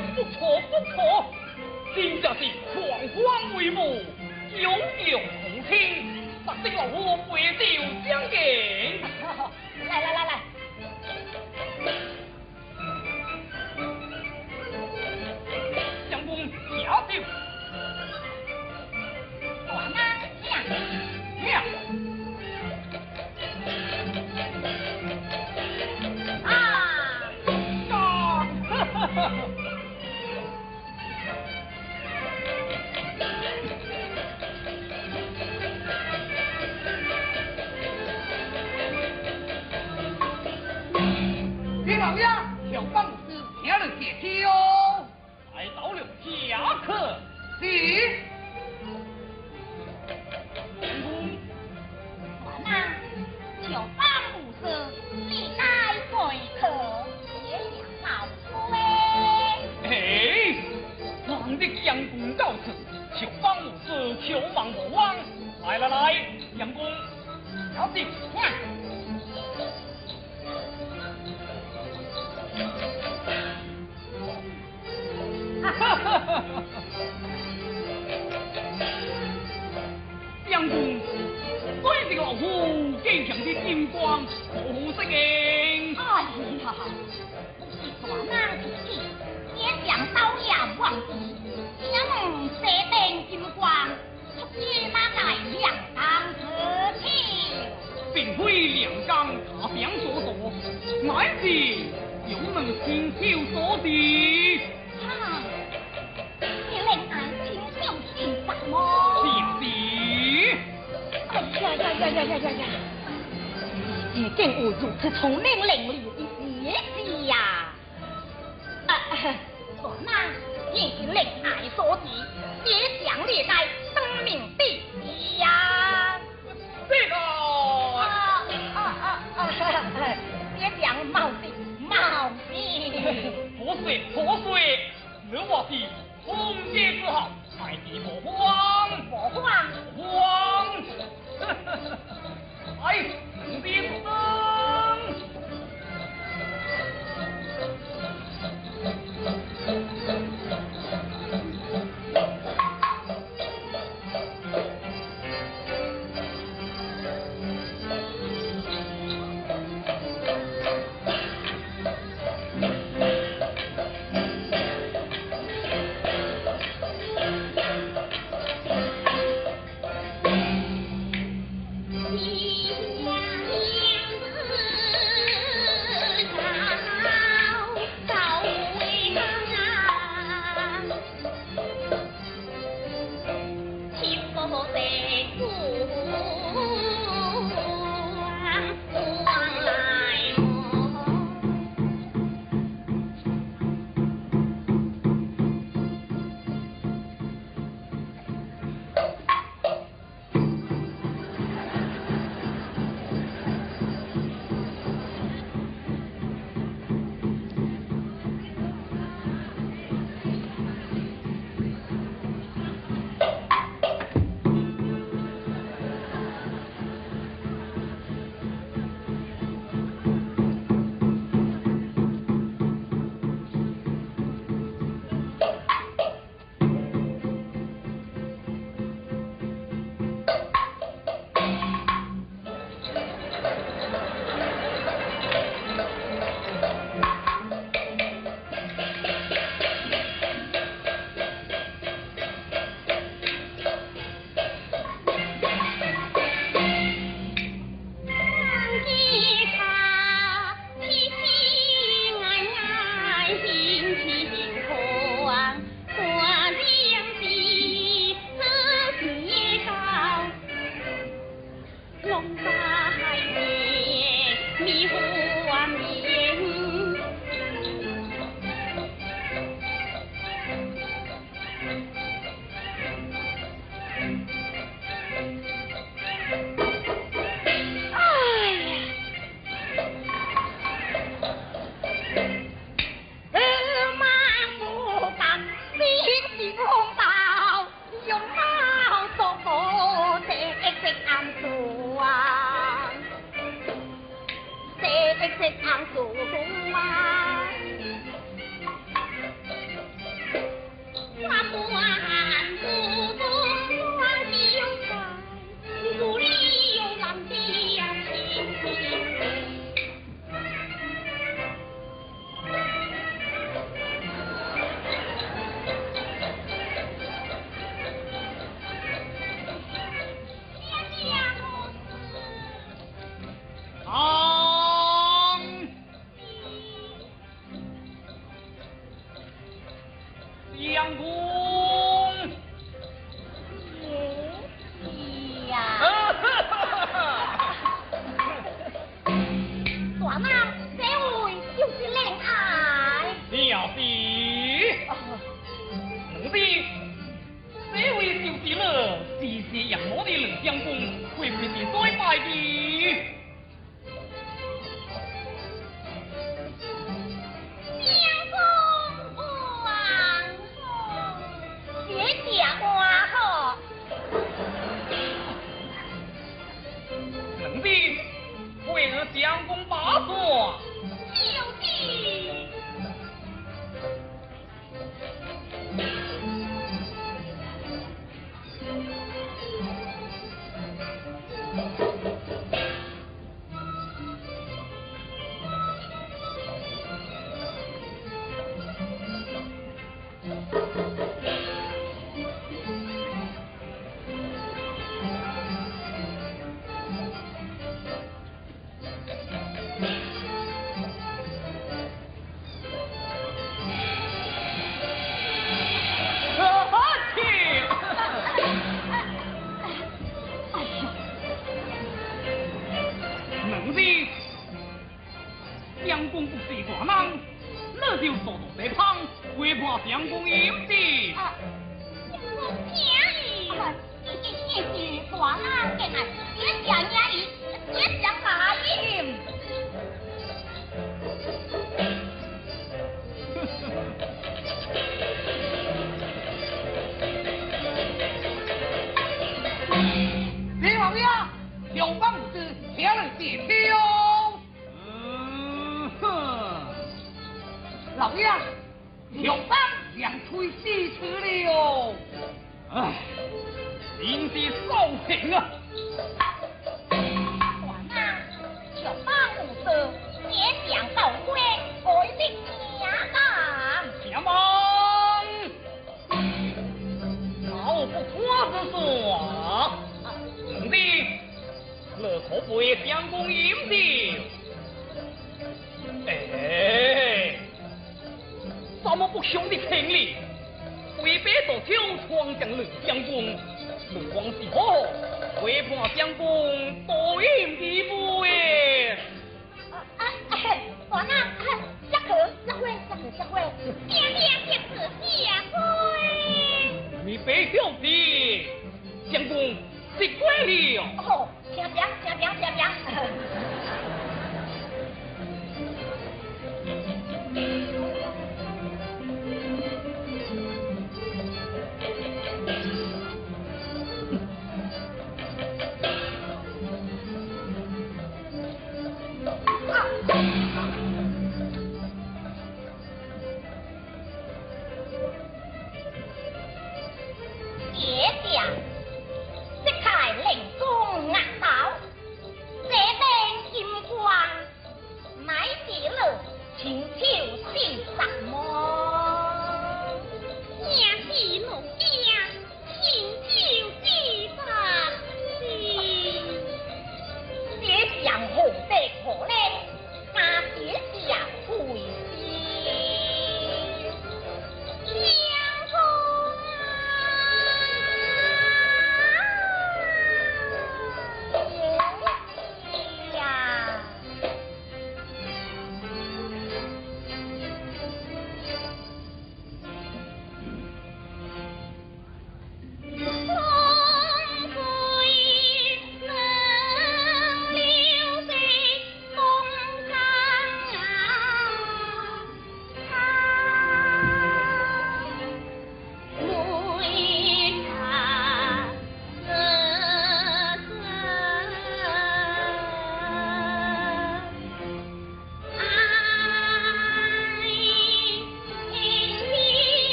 不错不错，今这是狂欢会幕，有娘同听，不这老货背到江边。来来来来。C'est quoi lire? Oh, tiens bien, tiens bien, tiens bien.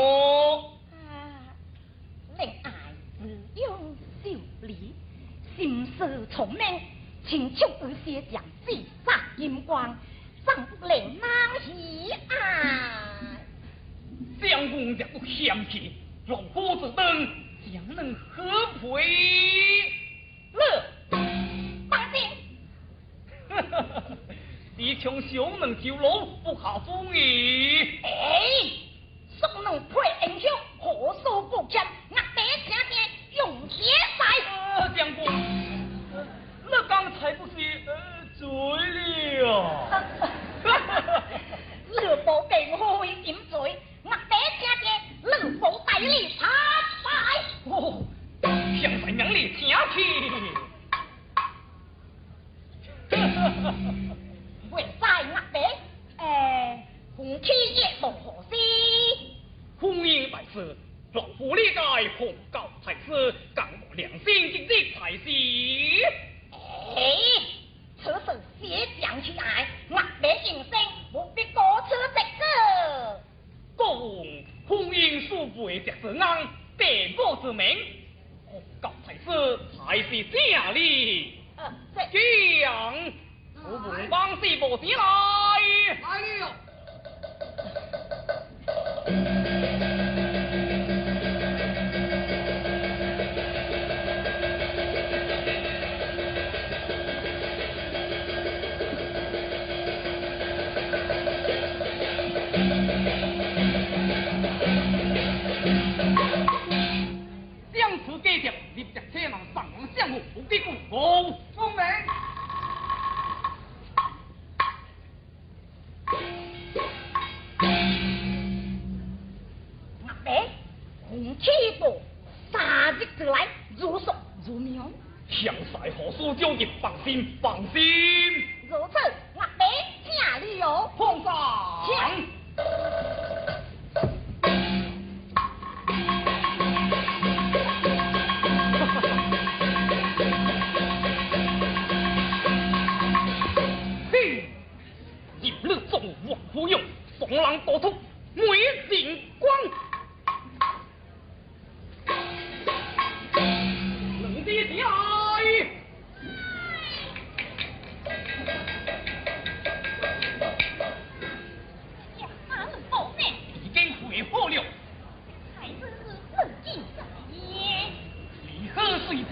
啊，令爱自用小礼，心思聪明，请出有些将四杀金光，上不令难喜爱？相公若不嫌弃，老夫自等将能何赔乐？放心。哈哈哈！你穷小能跳楼，不下风雨。哎，小能配英雄，何所不强？我爹听见用血赛。啊，将军，那刚才不是呃醉了？哈哈哈！乐宝给我饮醉，我爹听见乐宝带你参拜。哦，现在让你听去。哈哈哈！为在我爹，诶，红旗也无何事。婚姻大事，老夫理解，奉告太师，讲我良心经济才是。哎，此事写讲起来，我爹应声不必多此这个。公婚姻素背着是安，别我之名，奉告太师才是正理。呃，这样。我们帮四部进来。来了。上王相府，不给公公。奉命。红旗部三日之来如数如苗。向赛何书交接，放心放心。如此，我爹请你哦，奉上。今日中午王夫用，送郎多出，美景光。冷爹爹来。已经回复了。孩子是自尽在焉。李贺虽是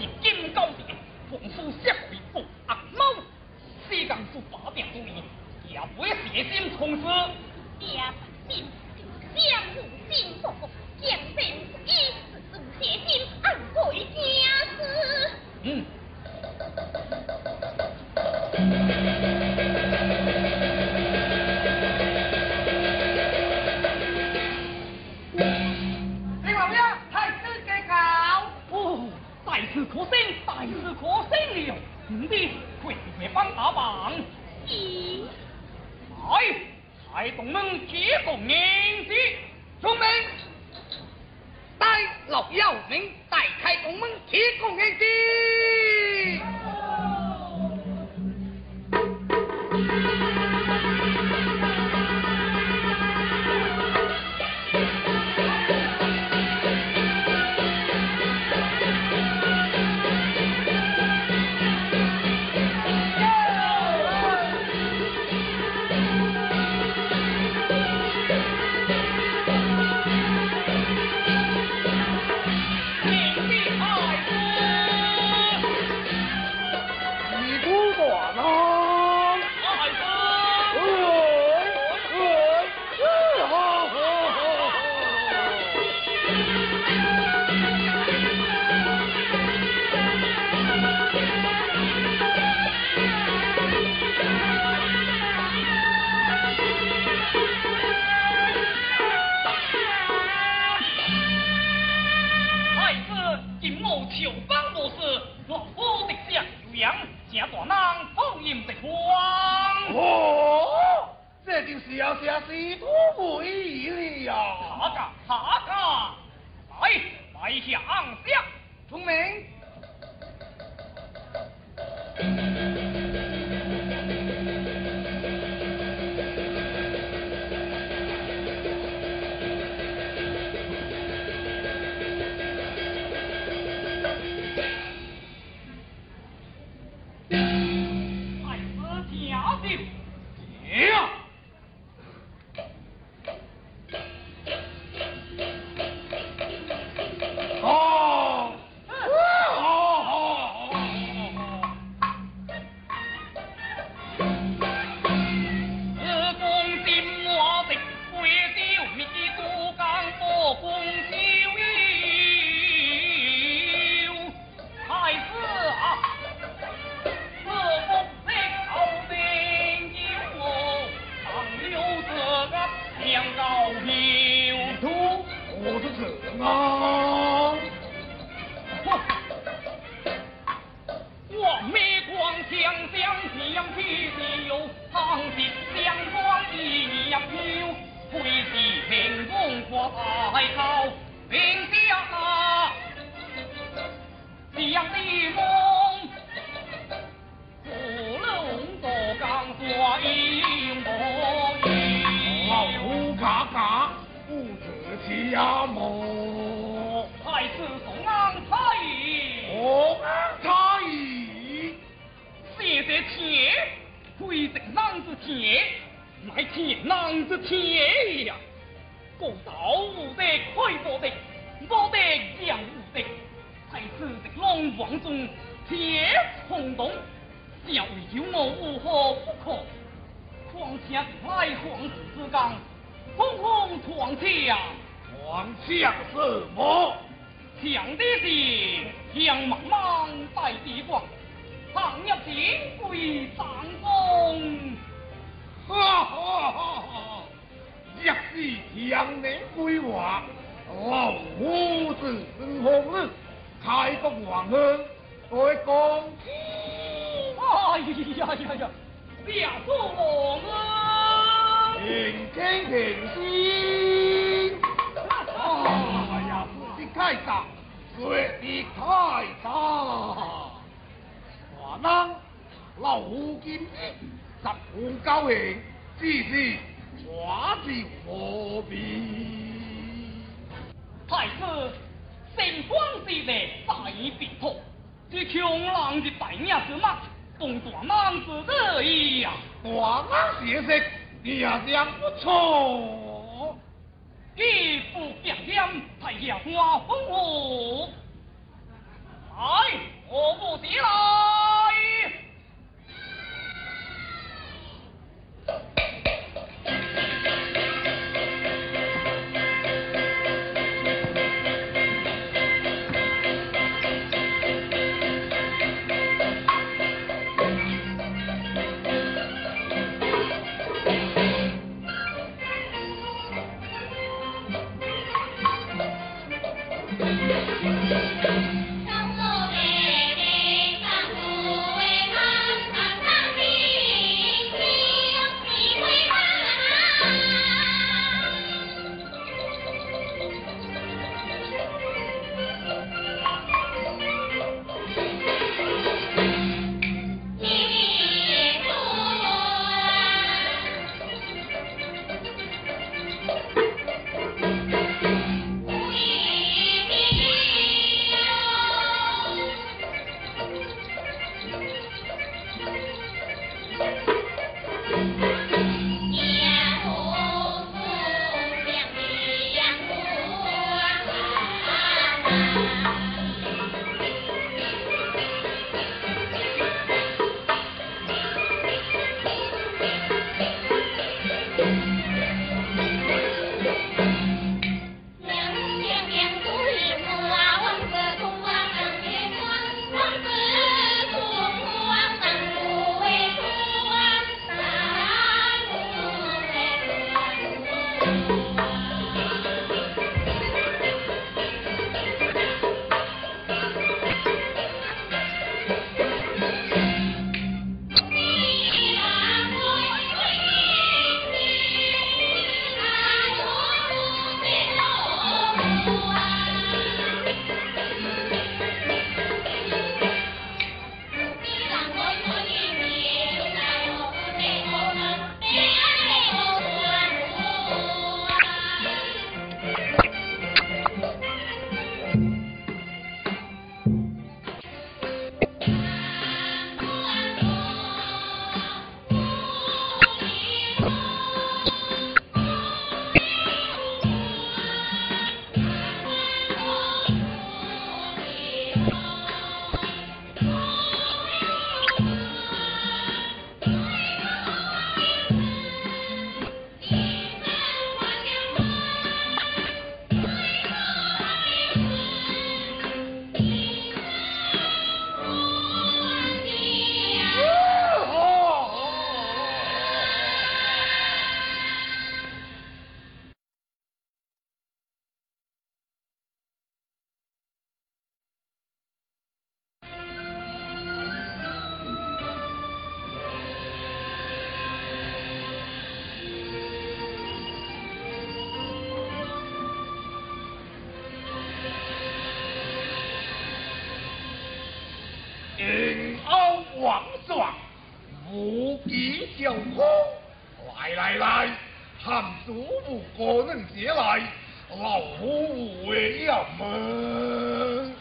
汉族不可能前来，老胡为要猛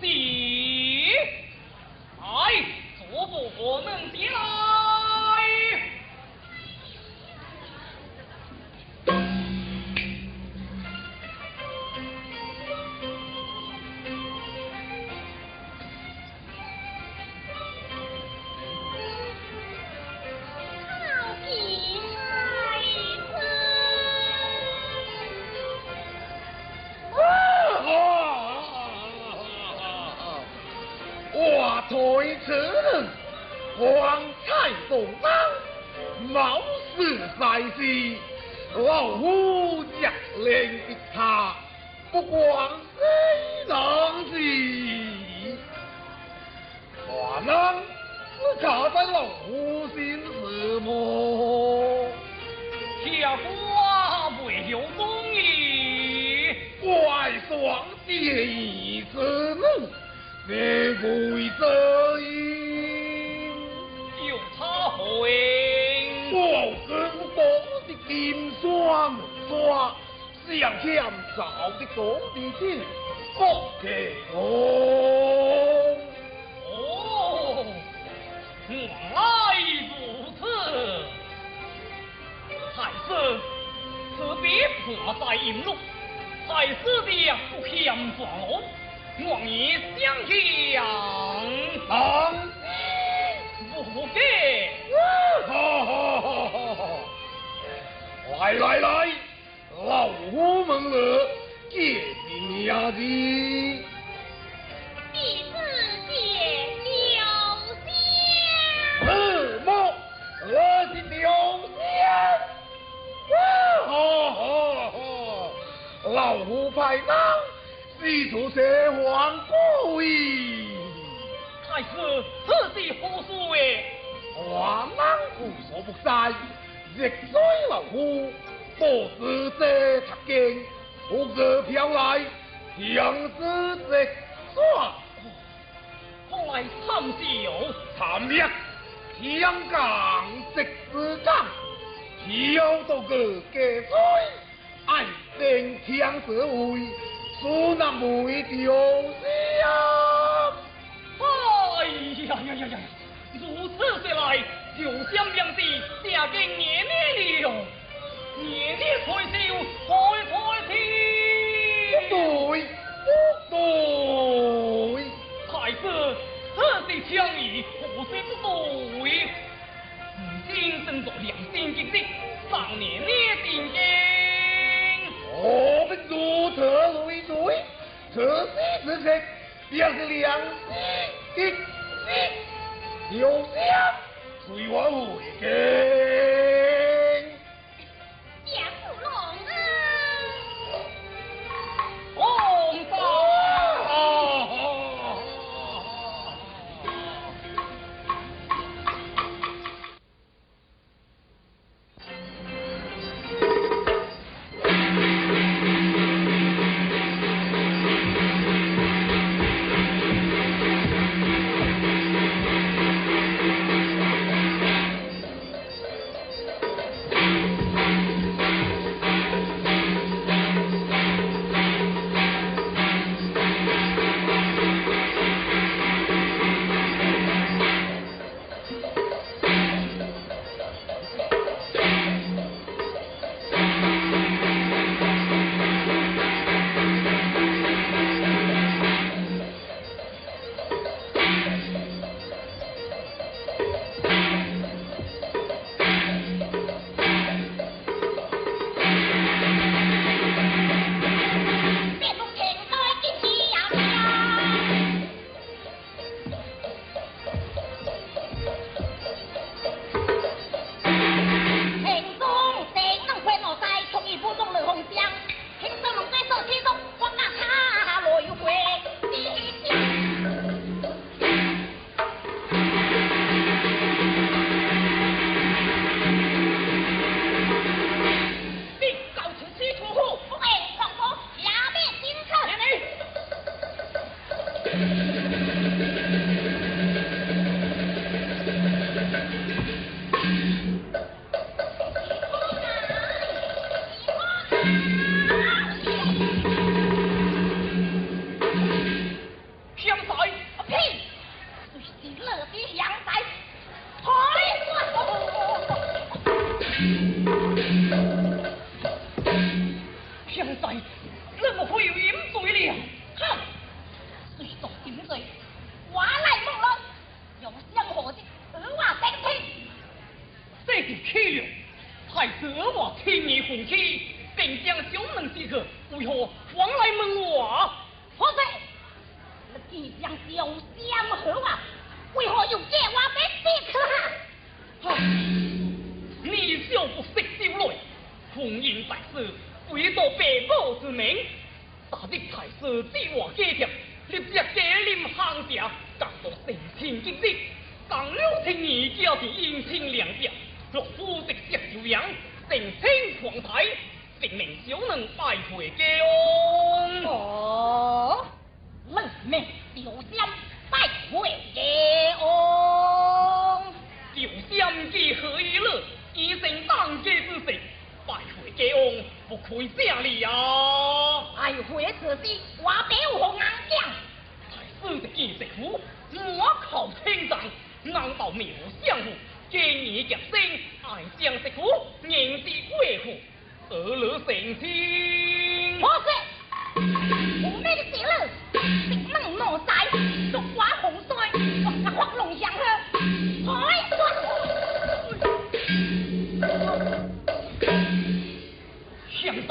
滴。一小香啊，为何用借话的食客啊？你就不识酒类，奉迎在世，为到白母之名，大日太师指我家庭，立即加临行者，感到神情激烈。上了青年就是阴晴两调，若夫的接酒羊，神狂台，神明就能败会家。哦，小香拜会也翁。小香既何以乐？以成当家之事，拜会家翁不愧这里啊！拜回此地，我得有红安将。太师的见识苦，莫口称赞，难道没有相互？见你夹生，爱将识苦，人之归府？而乐成亲。我妹的姐勒，顶猛怒哉，捉寡洪衰，我他法龙祥鹤。海端，香仔，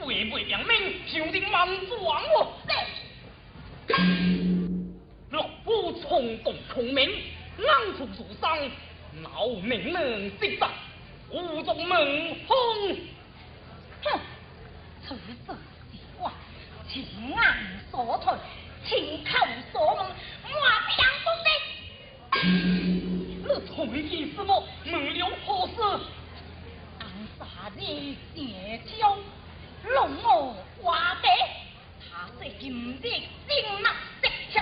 会未迎命上进万魔王？六姑从动从明，冷俗俗生，老命能得达，无族能。哼，情啊所托，情口所梦，我不要说的。你同意是我没有何事？当啥的邪教，龙我花的，他是今日金马得吃，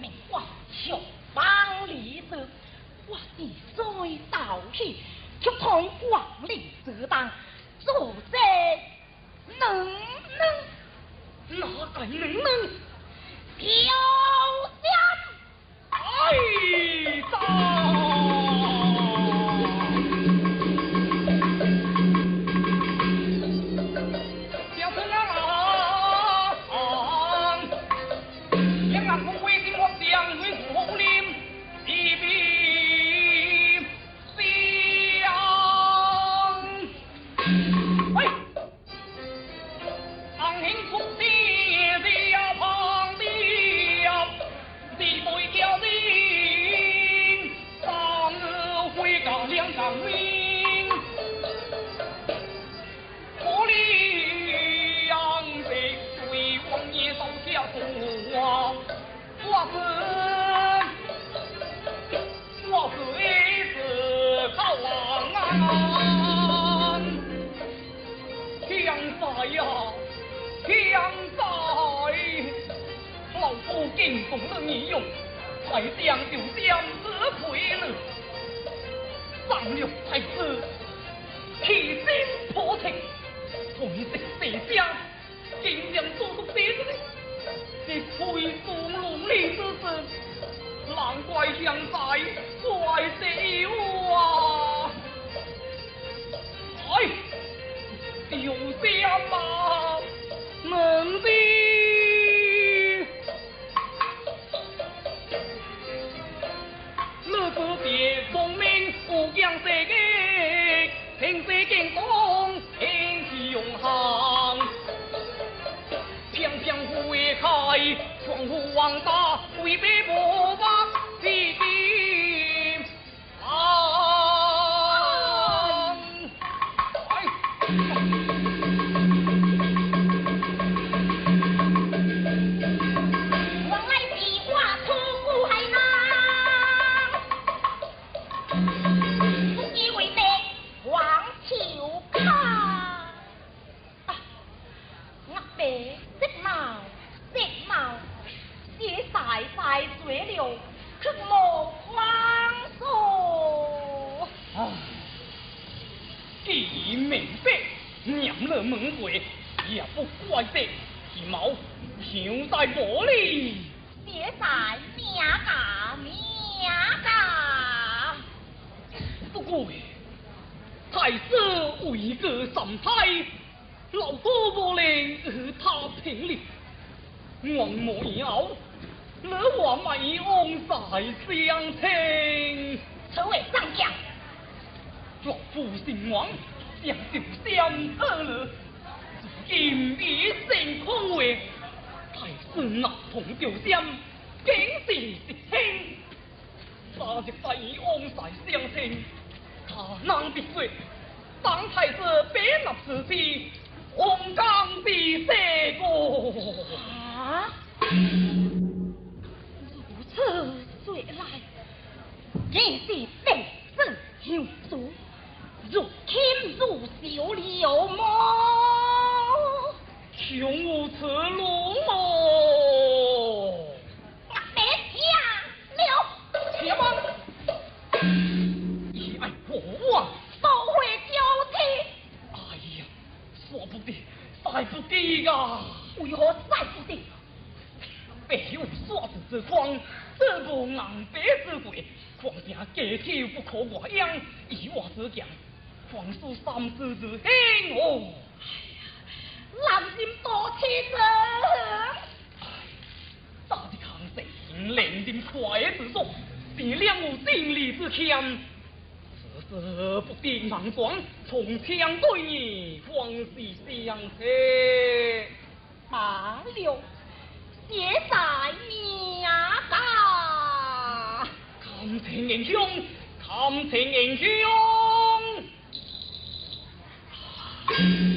命我小帮里子，我的衰倒去，却从王里子当坐在能能。能哪敢能能？飘香，哎，到。想就像赛不得呀！为何赛不得？别有耍子之光，这无南北之贵，况且家体不可外扬，以我之强。皇叔三思之兴哦！哎呀，人心多欺人。哎，早的康生令人快之作，是两有定力之强。不定莽撞，从枪对你，方是相识马六也在命啊！感情英雄，感情英雄。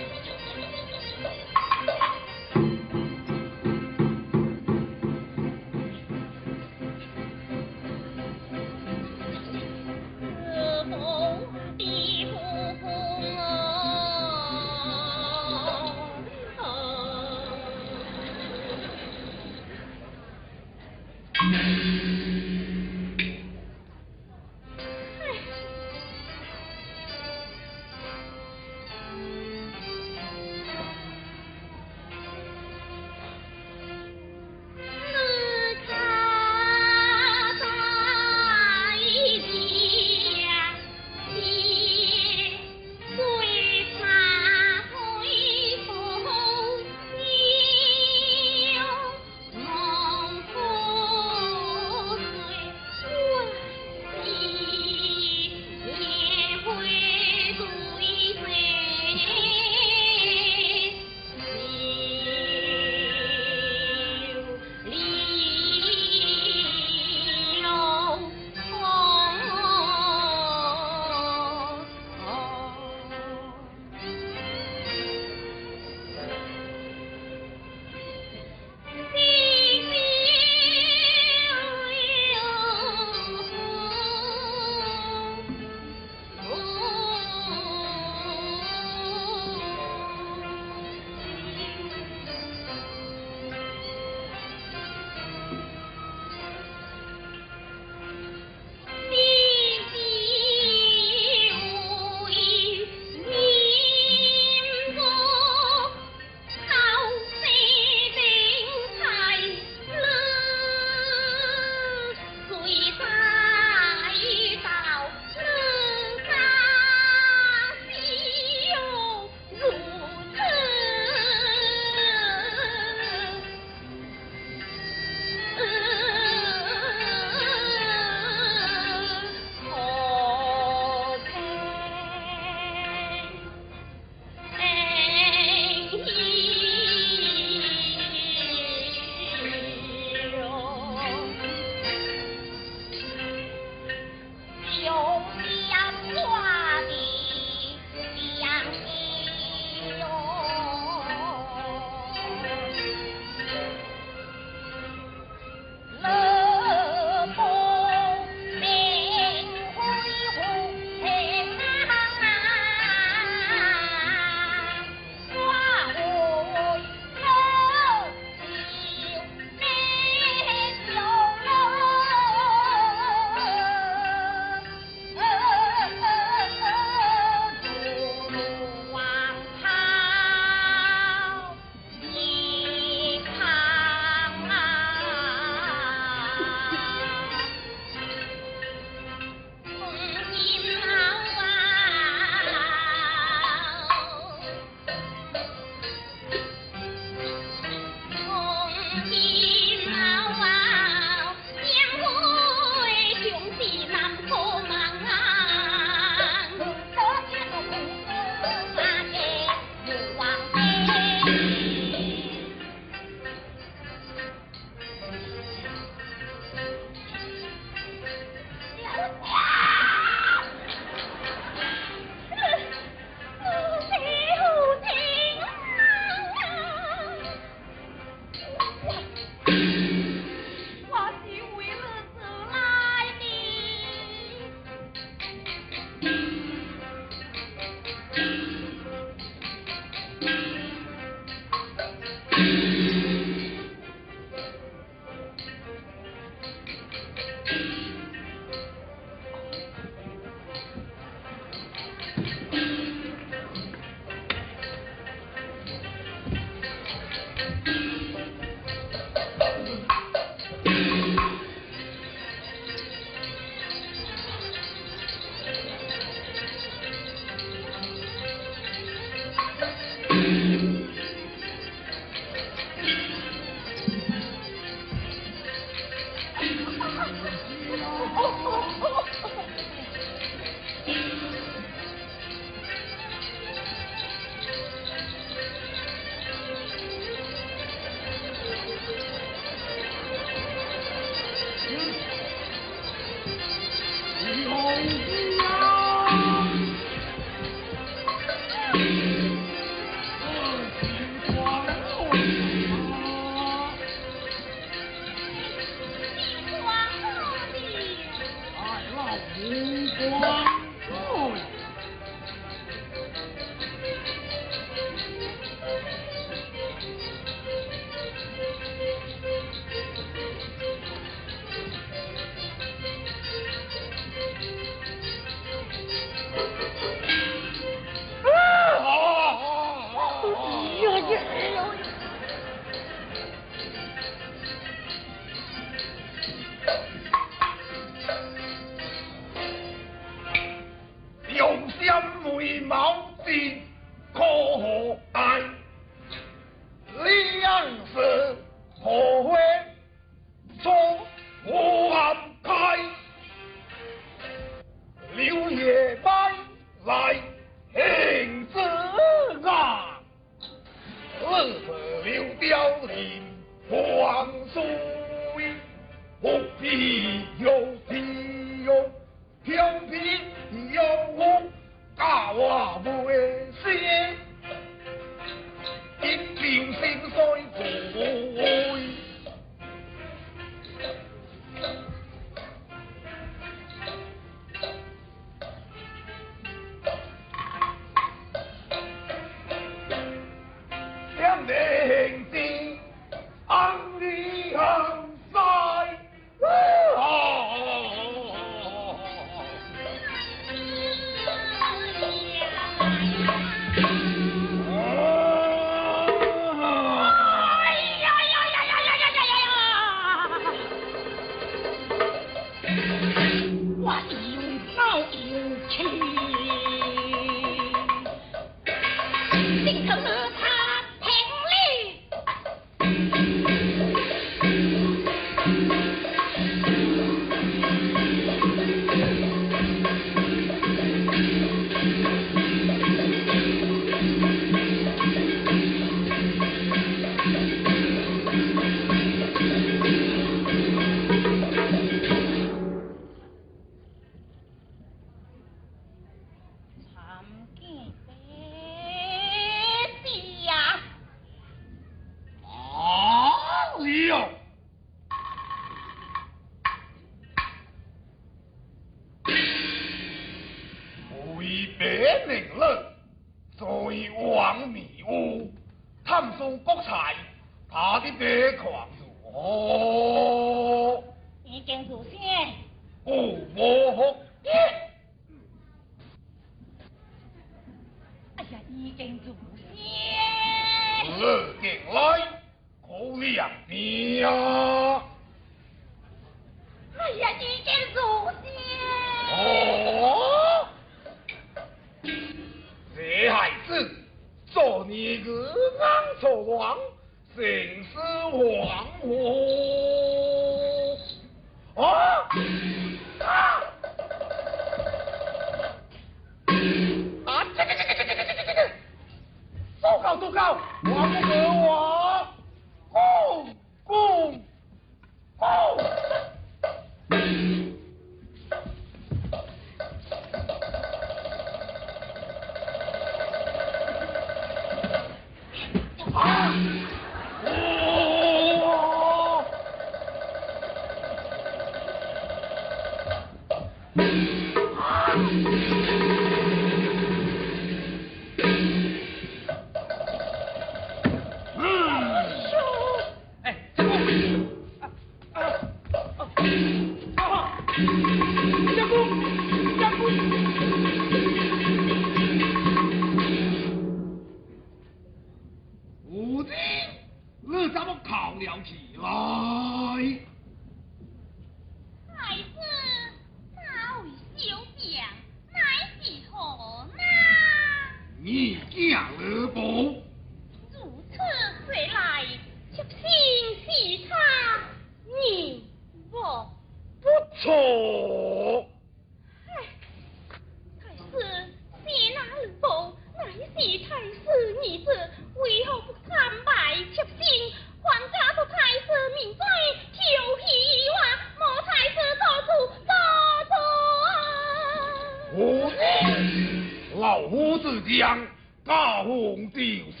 红就是。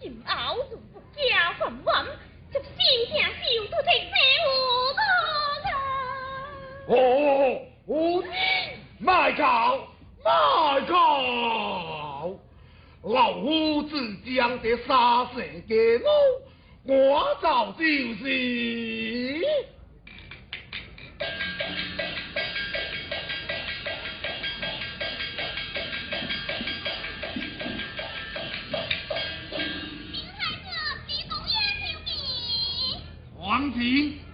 今后如不加还完，这心情子都这无路了。哦，你卖搞卖搞，老夫自将这杀蛇给我，我早就是。亲。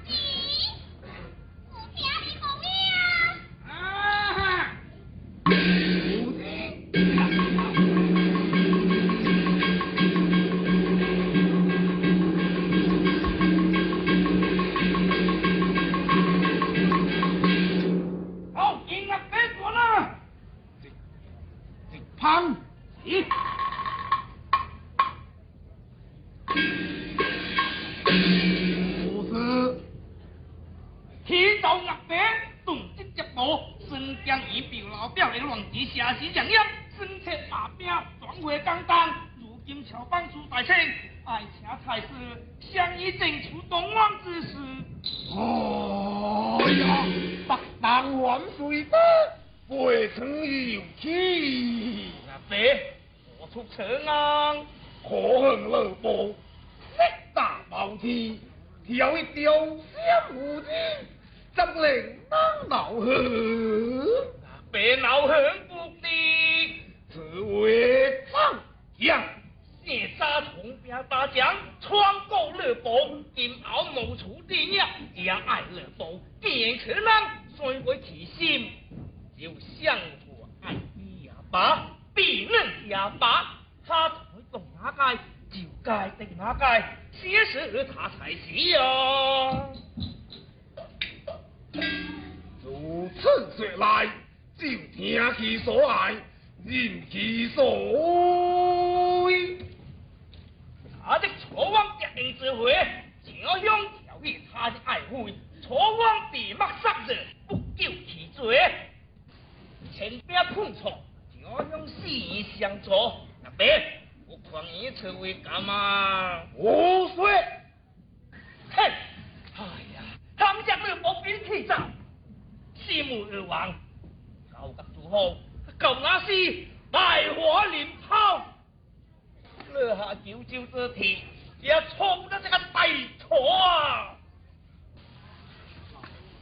子体，也冲着这个贼啊。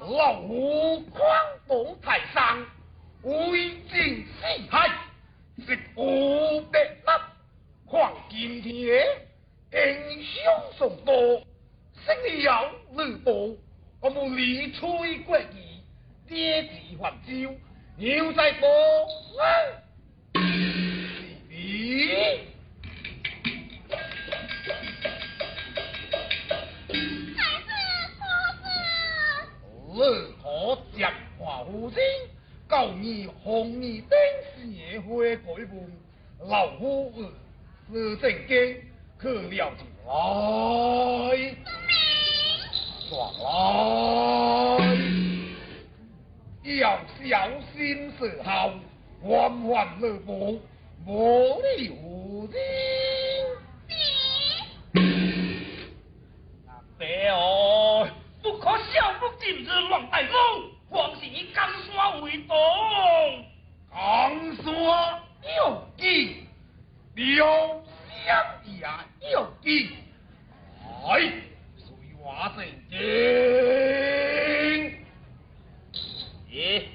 老虎广东台上，威震四海，是无敌那黄金铁，英雄众多，胜有吕布，我们屡摧国矣，跌至黄州，牛在波。二可讲话无声告你 chặt quả 老夫儿 tình, cầu nhiệt hội nghị tới sự. 可笑不尽之乱大夫，况是以江山为重。江山有记，刘相也有记。哎，随我前进。耶。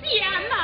天呐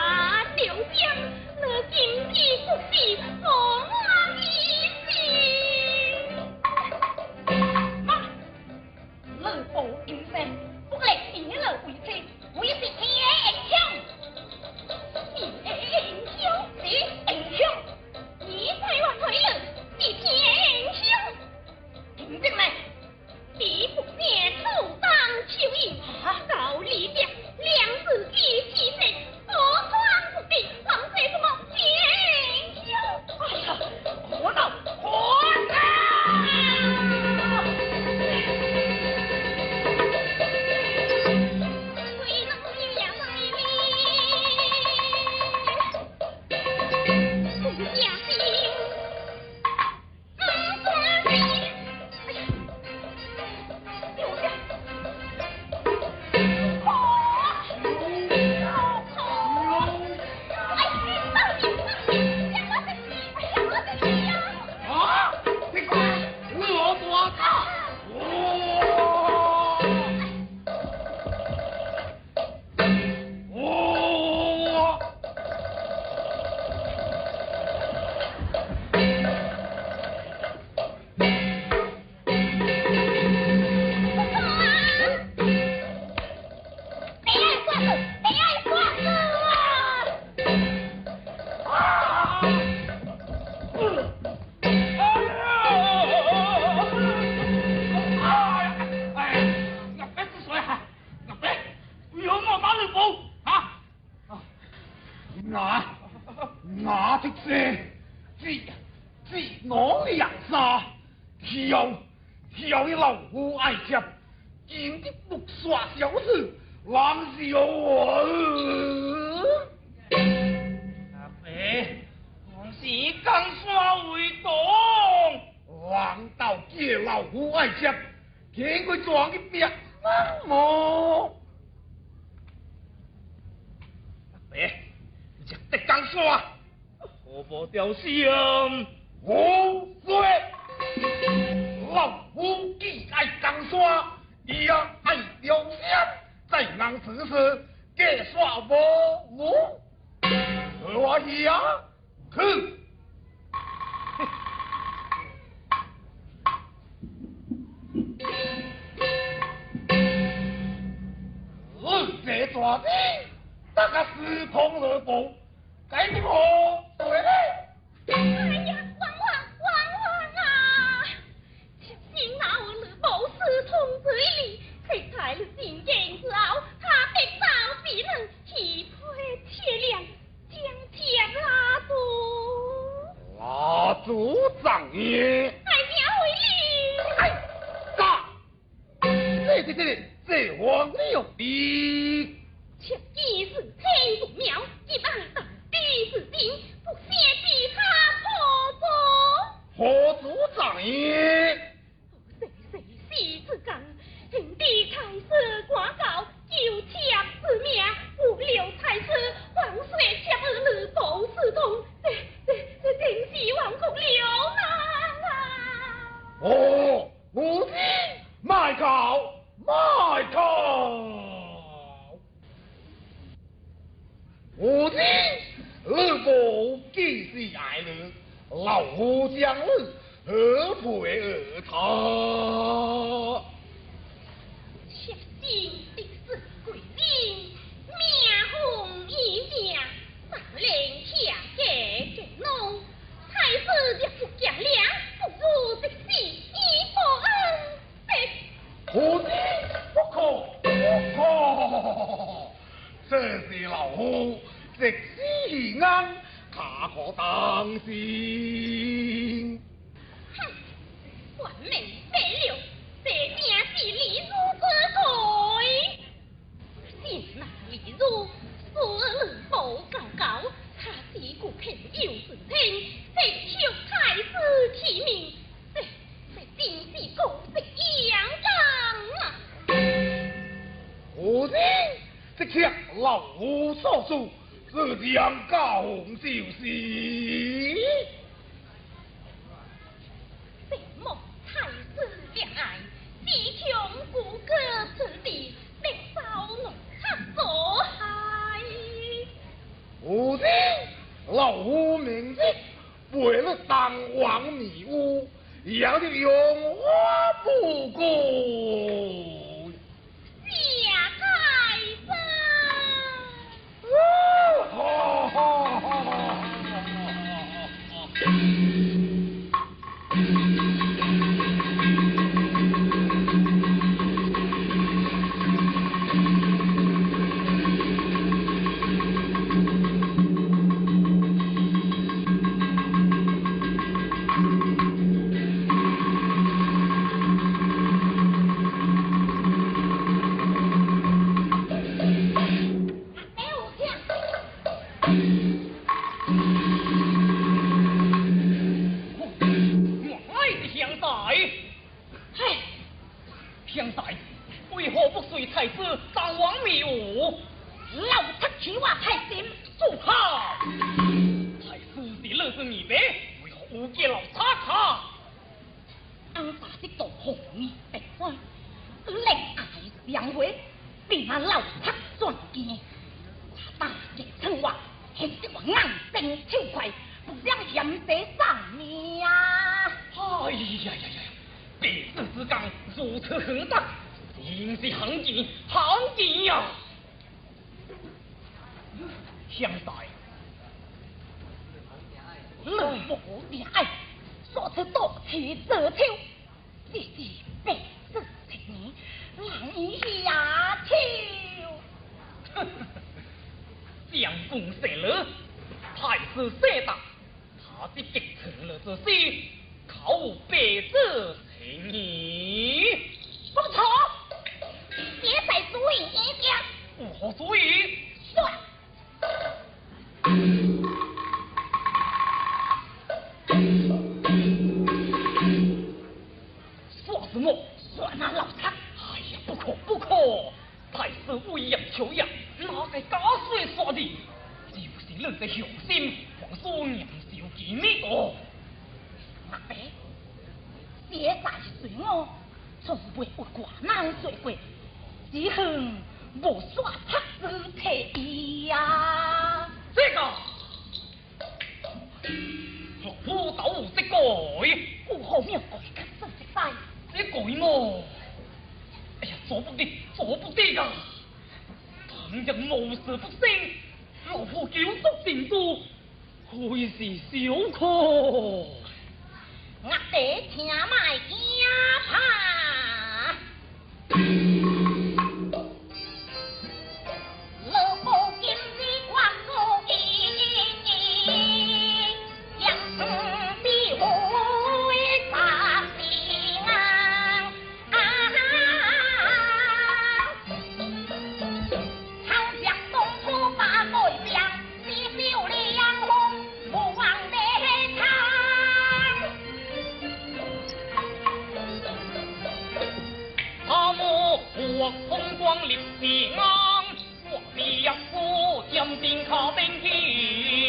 我风光临时昂我的一颗将兵靠兵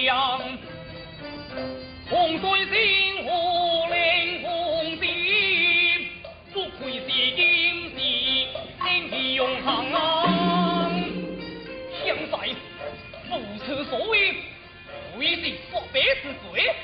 将红对心和领红箭不愧是英雄英气永恒啊。帅不辞为敌百万之罪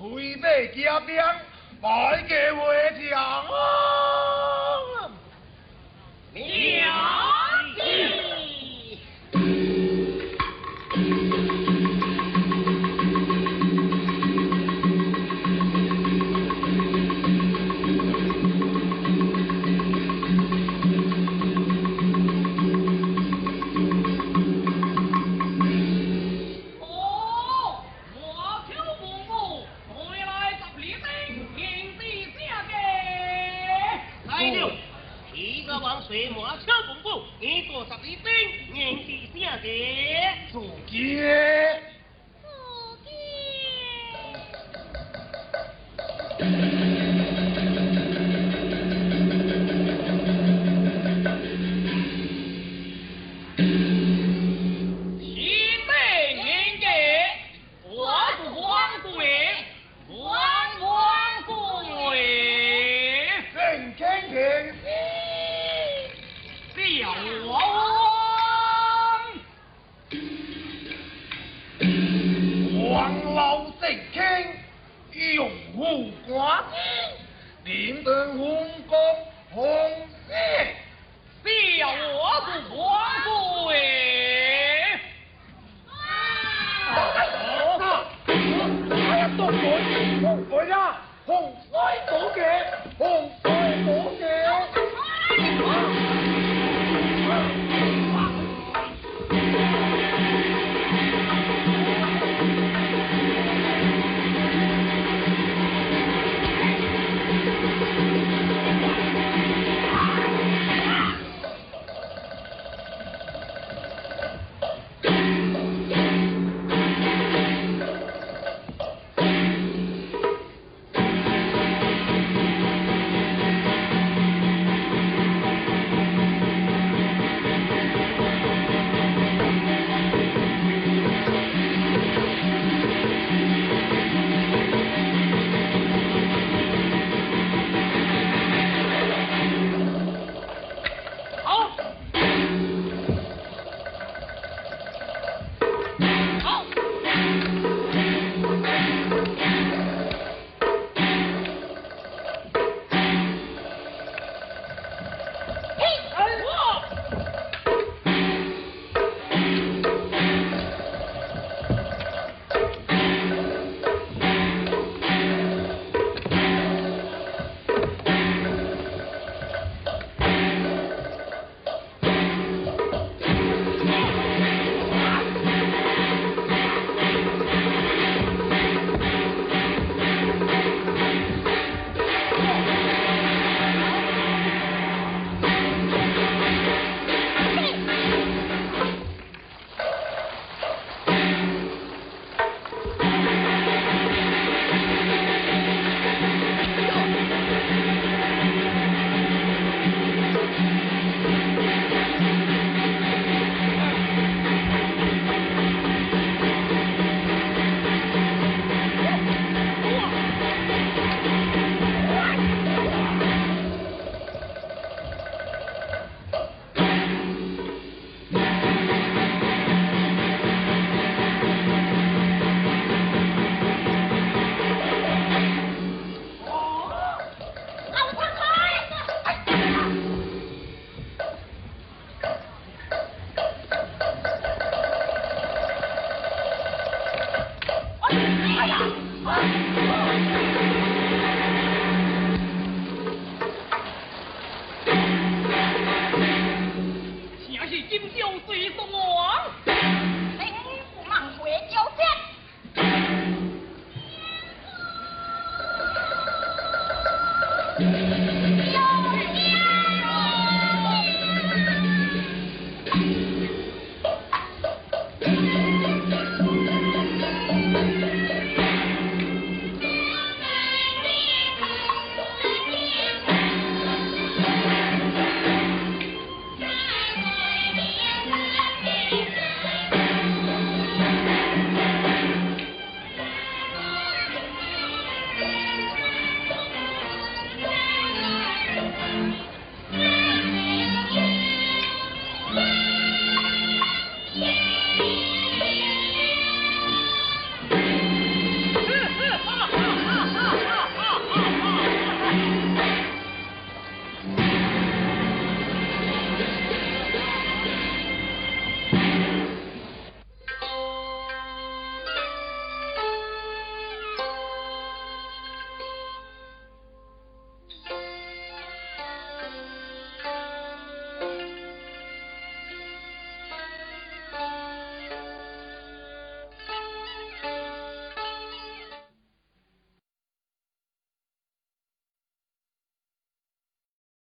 随便行兵，买家话听啊！